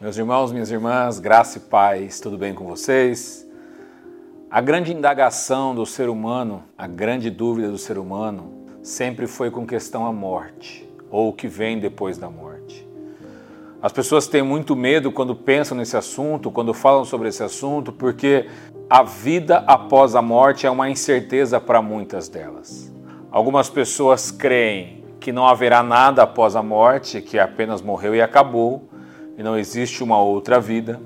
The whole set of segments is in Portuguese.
Meus irmãos, minhas irmãs, graça e paz, tudo bem com vocês? A grande indagação do ser humano, a grande dúvida do ser humano, sempre foi com questão à morte, ou o que vem depois da morte. As pessoas têm muito medo quando pensam nesse assunto, quando falam sobre esse assunto, porque a vida após a morte é uma incerteza para muitas delas. Algumas pessoas creem que não haverá nada após a morte, que apenas morreu e acabou e não existe uma outra vida.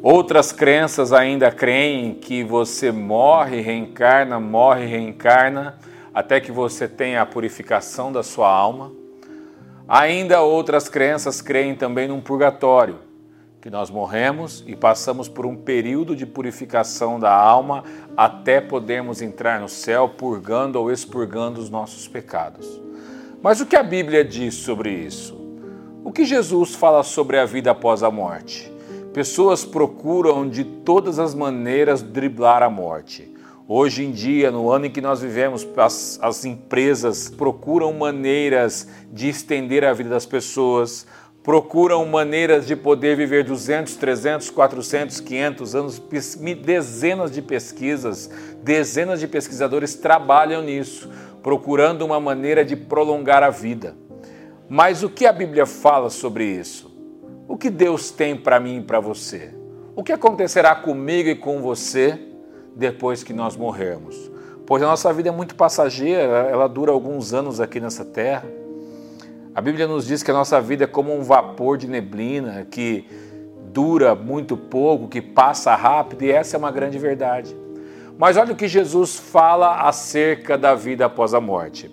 Outras crenças ainda creem que você morre, reencarna, morre, reencarna, até que você tenha a purificação da sua alma. Ainda outras crenças creem também num purgatório, que nós morremos e passamos por um período de purificação da alma até podermos entrar no céu, purgando ou expurgando os nossos pecados. Mas o que a Bíblia diz sobre isso? O que Jesus fala sobre a vida após a morte? Pessoas procuram de todas as maneiras driblar a morte. Hoje em dia, no ano em que nós vivemos, as, as, empresas procuram maneiras de estender a vida das pessoas, procuram maneiras de poder viver 200, 300, 400, 500 anos. Dezenas de pesquisas, dezenas de pesquisadores trabalham nisso, procurando uma maneira de prolongar a vida. Mas o que a Bíblia fala sobre isso? O que Deus tem para mim e para você? O que acontecerá comigo e com você depois que nós morrermos? Pois a nossa vida é muito passageira, ela dura alguns anos aqui nessa terra. A Bíblia nos diz que a nossa vida é como um vapor de neblina que dura muito pouco, que passa rápido, e essa é uma grande verdade. Mas olha o que Jesus fala acerca da vida após a morte.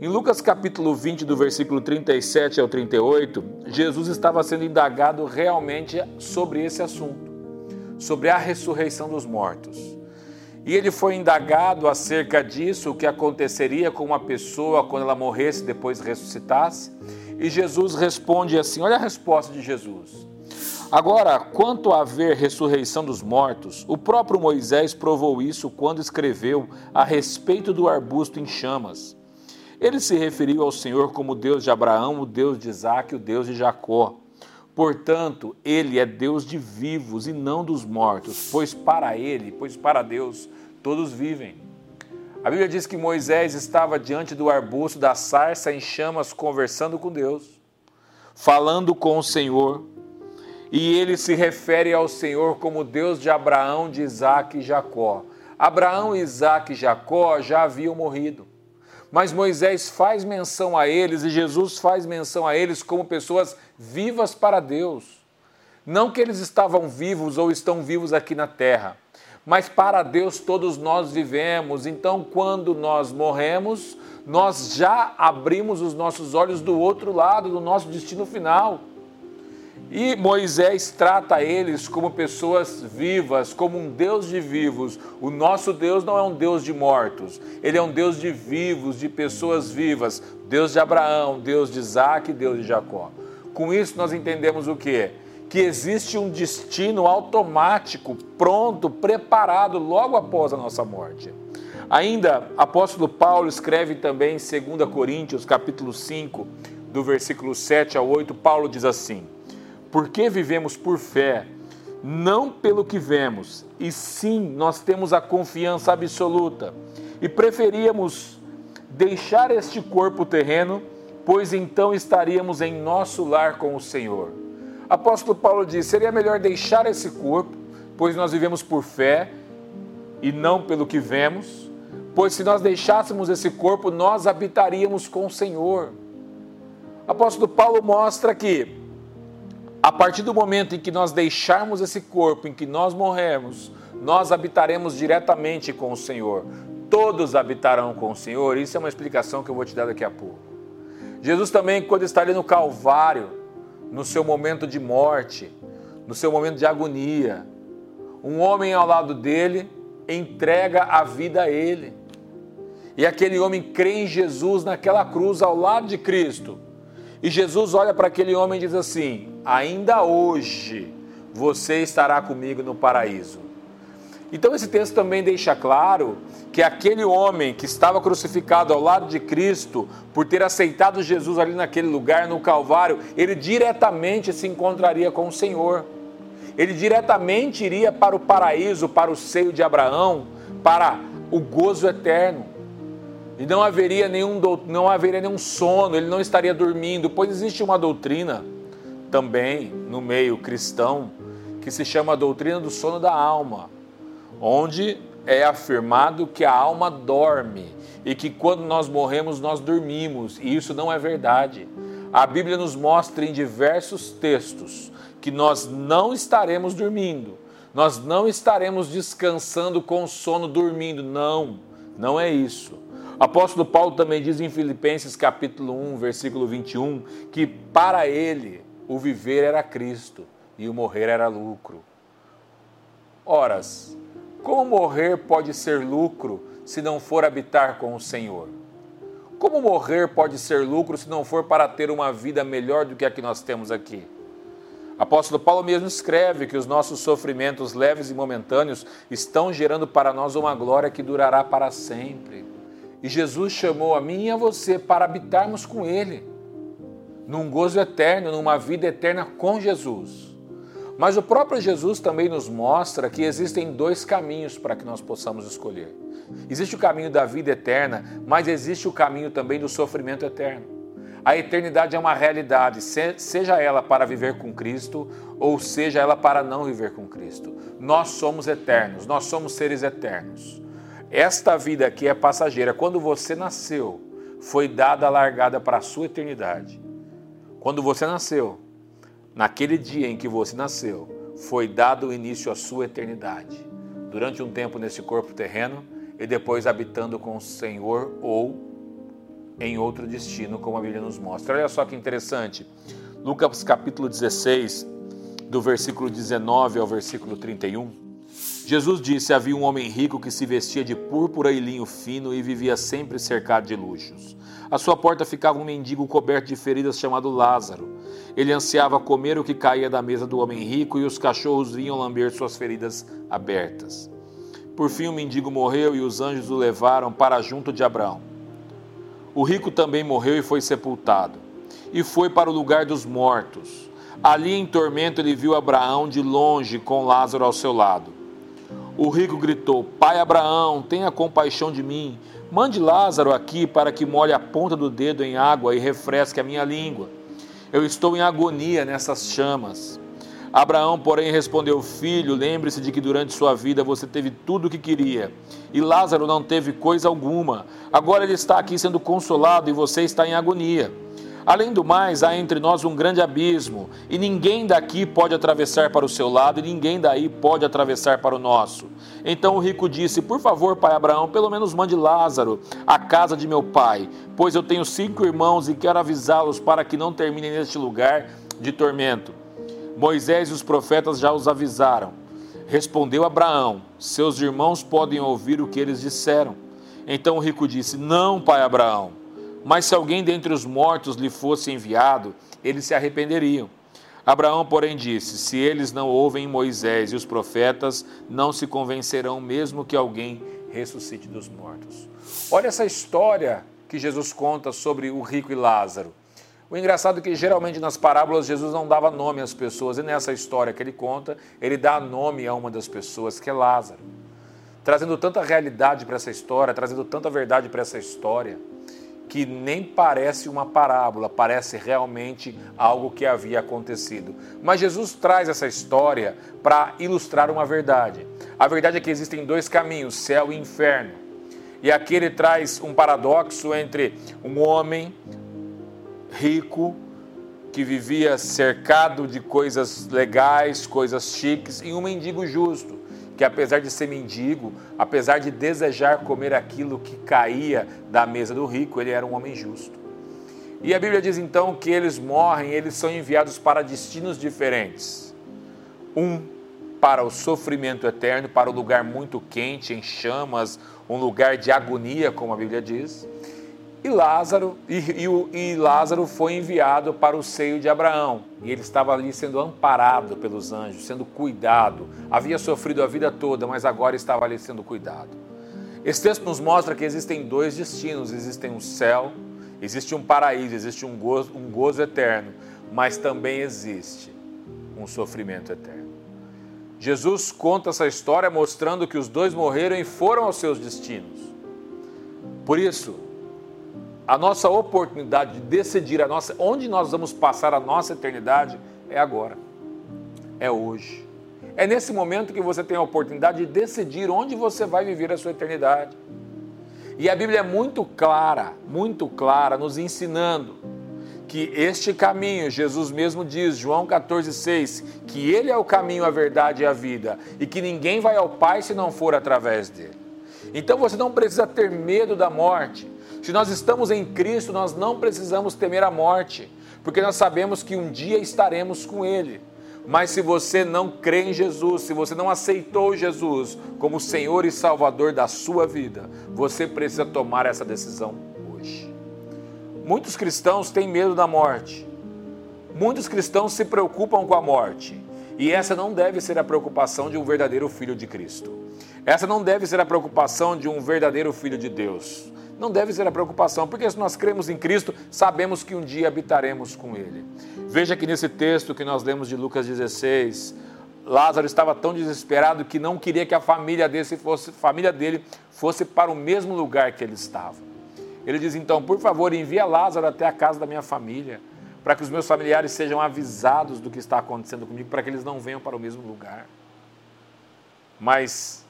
Em Lucas capítulo 20, do versículo 37 ao 38, Jesus estava sendo indagado realmente sobre esse assunto, sobre a ressurreição dos mortos. E ele foi indagado acerca disso, o que aconteceria com uma pessoa quando ela morresse depois ressuscitasse. E Jesus responde assim: olha a resposta de Jesus. Agora, quanto a haver ressurreição dos mortos, o próprio Moisés provou isso quando escreveu a respeito do arbusto em chamas. Ele se referiu ao Senhor como Deus de Abraão, o Deus de Isaac, o Deus de Jacó. Portanto, ele é Deus de vivos e não dos mortos, pois para ele, pois para Deus, todos vivem. A Bíblia diz que Moisés estava diante do arbusto da sarça em chamas, conversando com Deus, falando com o Senhor, e ele se refere ao Senhor como Deus de Abraão, de Isaac e Jacó. Abraão, Isaac e Jacó já haviam morrido mas Moisés faz menção a eles e Jesus faz menção a eles como pessoas vivas para Deus. Não que eles estavam vivos ou estão vivos aqui na terra, mas para Deus todos nós vivemos. Então, quando nós morremos, nós já abrimos os nossos olhos do outro lado, do nosso destino final. E Moisés trata eles como pessoas vivas, como um Deus de vivos. O nosso Deus não é um Deus de mortos, ele é um Deus de vivos, de pessoas vivas. Deus de Abraão, Deus de Isaac, Deus de Jacó. Com isso nós entendemos o que? Que existe um destino automático, pronto, preparado logo após a nossa morte. Ainda, apóstolo Paulo escreve também em 2 Coríntios, capítulo 5, do versículo 7 ao 8, Paulo diz assim: porque vivemos por fé, não pelo que vemos, e sim nós temos a confiança absoluta. E preferíamos deixar este corpo terreno, pois então estaríamos em nosso lar com o Senhor. Apóstolo Paulo diz: seria melhor deixar esse corpo, pois nós vivemos por fé e não pelo que vemos, pois se nós deixássemos esse corpo, nós habitaríamos com o Senhor. Apóstolo Paulo mostra que a partir do momento em que nós deixarmos esse corpo, em que nós morrermos, nós habitaremos diretamente com o Senhor. Todos habitarão com o Senhor. Isso é uma explicação que eu vou te dar daqui a pouco. Jesus também, quando está ali no Calvário, no seu momento de morte, no seu momento de agonia, um homem ao lado dele entrega a vida a ele. E aquele homem crê em Jesus naquela cruz ao lado de Cristo. E Jesus olha para aquele homem e diz assim: Ainda hoje você estará comigo no paraíso. Então esse texto também deixa claro que aquele homem que estava crucificado ao lado de Cristo, por ter aceitado Jesus ali naquele lugar, no Calvário, ele diretamente se encontraria com o Senhor. Ele diretamente iria para o paraíso, para o seio de Abraão, para o gozo eterno. E não haveria nenhum, não haveria nenhum sono, ele não estaria dormindo, pois existe uma doutrina também no meio cristão que se chama a doutrina do sono da alma onde é afirmado que a alma dorme e que quando nós morremos nós dormimos, e isso não é verdade. A Bíblia nos mostra em diversos textos que nós não estaremos dormindo, nós não estaremos descansando com sono dormindo, não, não é isso. Apóstolo Paulo também diz em Filipenses capítulo 1, versículo 21, que para ele o viver era Cristo e o morrer era lucro. Horas, como morrer pode ser lucro se não for habitar com o Senhor? Como morrer pode ser lucro se não for para ter uma vida melhor do que a que nós temos aqui? Apóstolo Paulo mesmo escreve que os nossos sofrimentos leves e momentâneos estão gerando para nós uma glória que durará para sempre. E Jesus chamou a mim e a você para habitarmos com Ele, num gozo eterno, numa vida eterna com Jesus. Mas o próprio Jesus também nos mostra que existem dois caminhos para que nós possamos escolher. Existe o caminho da vida eterna, mas existe o caminho também do sofrimento eterno. A eternidade é uma realidade, seja ela para viver com Cristo ou seja ela para não viver com Cristo. Nós somos eternos, nós somos seres eternos. Esta vida aqui é passageira. Quando você nasceu, foi dada a largada para a sua eternidade. Quando você nasceu, Naquele dia em que você nasceu, foi dado início à sua eternidade. Durante um tempo nesse corpo terreno e depois habitando com o Senhor ou em outro destino, como a Bíblia nos mostra. Olha só que interessante. Lucas capítulo 16, do versículo 19 ao versículo 31. Jesus disse: Havia um homem rico que se vestia de púrpura e linho fino e vivia sempre cercado de luxos. À sua porta ficava um mendigo coberto de feridas chamado Lázaro. Ele ansiava comer o que caía da mesa do homem rico e os cachorros vinham lamber suas feridas abertas. Por fim, o mendigo morreu e os anjos o levaram para junto de Abraão. O rico também morreu e foi sepultado, e foi para o lugar dos mortos. Ali em tormento ele viu Abraão de longe com Lázaro ao seu lado. O rico gritou: Pai Abraão, tenha compaixão de mim Mande Lázaro aqui para que molhe a ponta do dedo em água e refresque a minha língua. Eu estou em agonia nessas chamas. Abraão, porém, respondeu: Filho, lembre-se de que durante sua vida você teve tudo o que queria, e Lázaro não teve coisa alguma. Agora ele está aqui sendo consolado e você está em agonia. Além do mais, há entre nós um grande abismo, e ninguém daqui pode atravessar para o seu lado, e ninguém daí pode atravessar para o nosso. Então o rico disse: Por favor, pai Abraão, pelo menos mande Lázaro à casa de meu pai, pois eu tenho cinco irmãos e quero avisá-los para que não terminem neste lugar de tormento. Moisés e os profetas já os avisaram. Respondeu Abraão: Seus irmãos podem ouvir o que eles disseram. Então o rico disse: Não, pai Abraão. Mas se alguém dentre os mortos lhe fosse enviado, eles se arrependeriam. Abraão, porém, disse: Se eles não ouvem Moisés e os profetas, não se convencerão, mesmo que alguém ressuscite dos mortos. Olha essa história que Jesus conta sobre o rico e Lázaro. O engraçado é que geralmente nas parábolas Jesus não dava nome às pessoas, e nessa história que ele conta, ele dá nome a uma das pessoas, que é Lázaro. Trazendo tanta realidade para essa história, trazendo tanta verdade para essa história que nem parece uma parábola, parece realmente algo que havia acontecido. Mas Jesus traz essa história para ilustrar uma verdade. A verdade é que existem dois caminhos, céu e inferno. E aqui ele traz um paradoxo entre um homem rico que vivia cercado de coisas legais, coisas chiques, e um mendigo justo que apesar de ser mendigo, apesar de desejar comer aquilo que caía da mesa do rico, ele era um homem justo. E a Bíblia diz então que eles morrem, eles são enviados para destinos diferentes. Um para o sofrimento eterno, para o um lugar muito quente, em chamas, um lugar de agonia, como a Bíblia diz. E Lázaro, e, e, e Lázaro foi enviado para o seio de Abraão. E ele estava ali sendo amparado pelos anjos, sendo cuidado. Havia sofrido a vida toda, mas agora estava ali sendo cuidado. Esse texto nos mostra que existem dois destinos: existem um céu, existe um paraíso, existe um gozo, um gozo eterno, mas também existe um sofrimento eterno. Jesus conta essa história mostrando que os dois morreram e foram aos seus destinos. Por isso, a nossa oportunidade de decidir a nossa, onde nós vamos passar a nossa eternidade é agora, é hoje. É nesse momento que você tem a oportunidade de decidir onde você vai viver a sua eternidade. E a Bíblia é muito clara, muito clara, nos ensinando que este caminho, Jesus mesmo diz, João 14,6, que Ele é o caminho, a verdade e a vida, e que ninguém vai ao Pai se não for através dele. Então você não precisa ter medo da morte. Se nós estamos em Cristo, nós não precisamos temer a morte, porque nós sabemos que um dia estaremos com Ele. Mas se você não crê em Jesus, se você não aceitou Jesus como Senhor e Salvador da sua vida, você precisa tomar essa decisão hoje. Muitos cristãos têm medo da morte. Muitos cristãos se preocupam com a morte. E essa não deve ser a preocupação de um verdadeiro filho de Cristo. Essa não deve ser a preocupação de um verdadeiro filho de Deus. Não deve ser a preocupação, porque se nós cremos em Cristo, sabemos que um dia habitaremos com Ele. Veja que nesse texto que nós lemos de Lucas 16, Lázaro estava tão desesperado que não queria que a família dele fosse, família dele fosse para o mesmo lugar que ele estava. Ele diz então: por favor, envia Lázaro até a casa da minha família, para que os meus familiares sejam avisados do que está acontecendo comigo, para que eles não venham para o mesmo lugar. Mas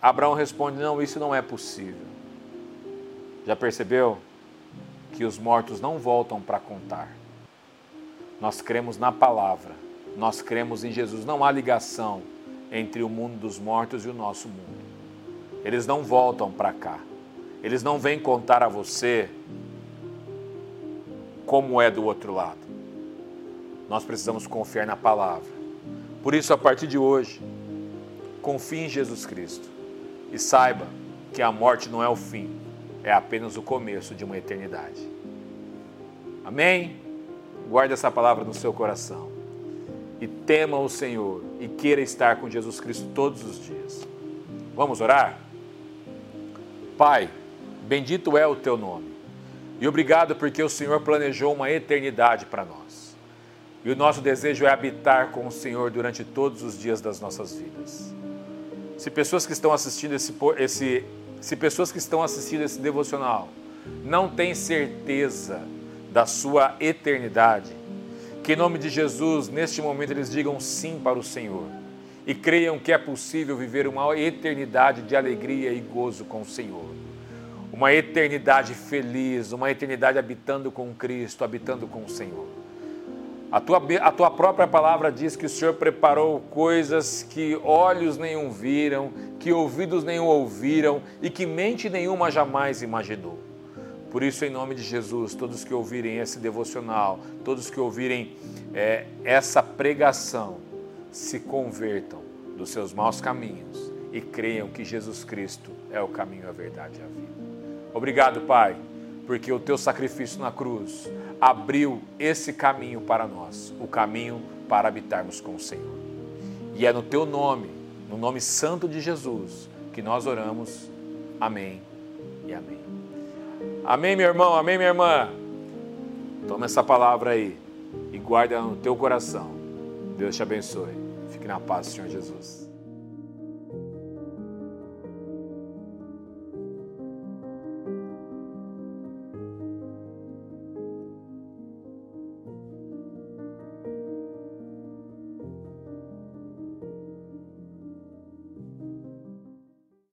Abraão responde: não, isso não é possível. Já percebeu que os mortos não voltam para contar? Nós cremos na palavra, nós cremos em Jesus. Não há ligação entre o mundo dos mortos e o nosso mundo. Eles não voltam para cá. Eles não vêm contar a você como é do outro lado. Nós precisamos confiar na palavra. Por isso, a partir de hoje, confie em Jesus Cristo e saiba que a morte não é o fim, é apenas o começo de uma eternidade. Amém? Guarde essa palavra no seu coração. E tema o Senhor e queira estar com Jesus Cristo todos os dias. Vamos orar? Pai, bendito é o teu nome. E obrigado porque o Senhor planejou uma eternidade para nós. E o nosso desejo é habitar com o Senhor durante todos os dias das nossas vidas. Se pessoas que estão assistindo esse, esse se pessoas que estão assistindo esse devocional não têm certeza da sua eternidade, que em nome de Jesus, neste momento, eles digam sim para o Senhor e creiam que é possível viver uma eternidade de alegria e gozo com o Senhor. Uma eternidade feliz, uma eternidade habitando com Cristo, habitando com o Senhor. A tua, a tua própria palavra diz que o Senhor preparou coisas que olhos nenhum viram, que ouvidos nenhum ouviram e que mente nenhuma jamais imaginou. Por isso, em nome de Jesus, todos que ouvirem esse devocional, todos que ouvirem é, essa pregação, se convertam dos seus maus caminhos e creiam que Jesus Cristo é o caminho, a verdade e a vida. Obrigado, Pai, porque o teu sacrifício na cruz abriu esse caminho para nós, o caminho para habitarmos com o Senhor. E é no teu nome, no nome santo de Jesus, que nós oramos. Amém e amém. Amém, meu irmão, amém, minha irmã. Toma essa palavra aí e guarda no teu coração. Deus te abençoe. Fique na paz, Senhor Jesus.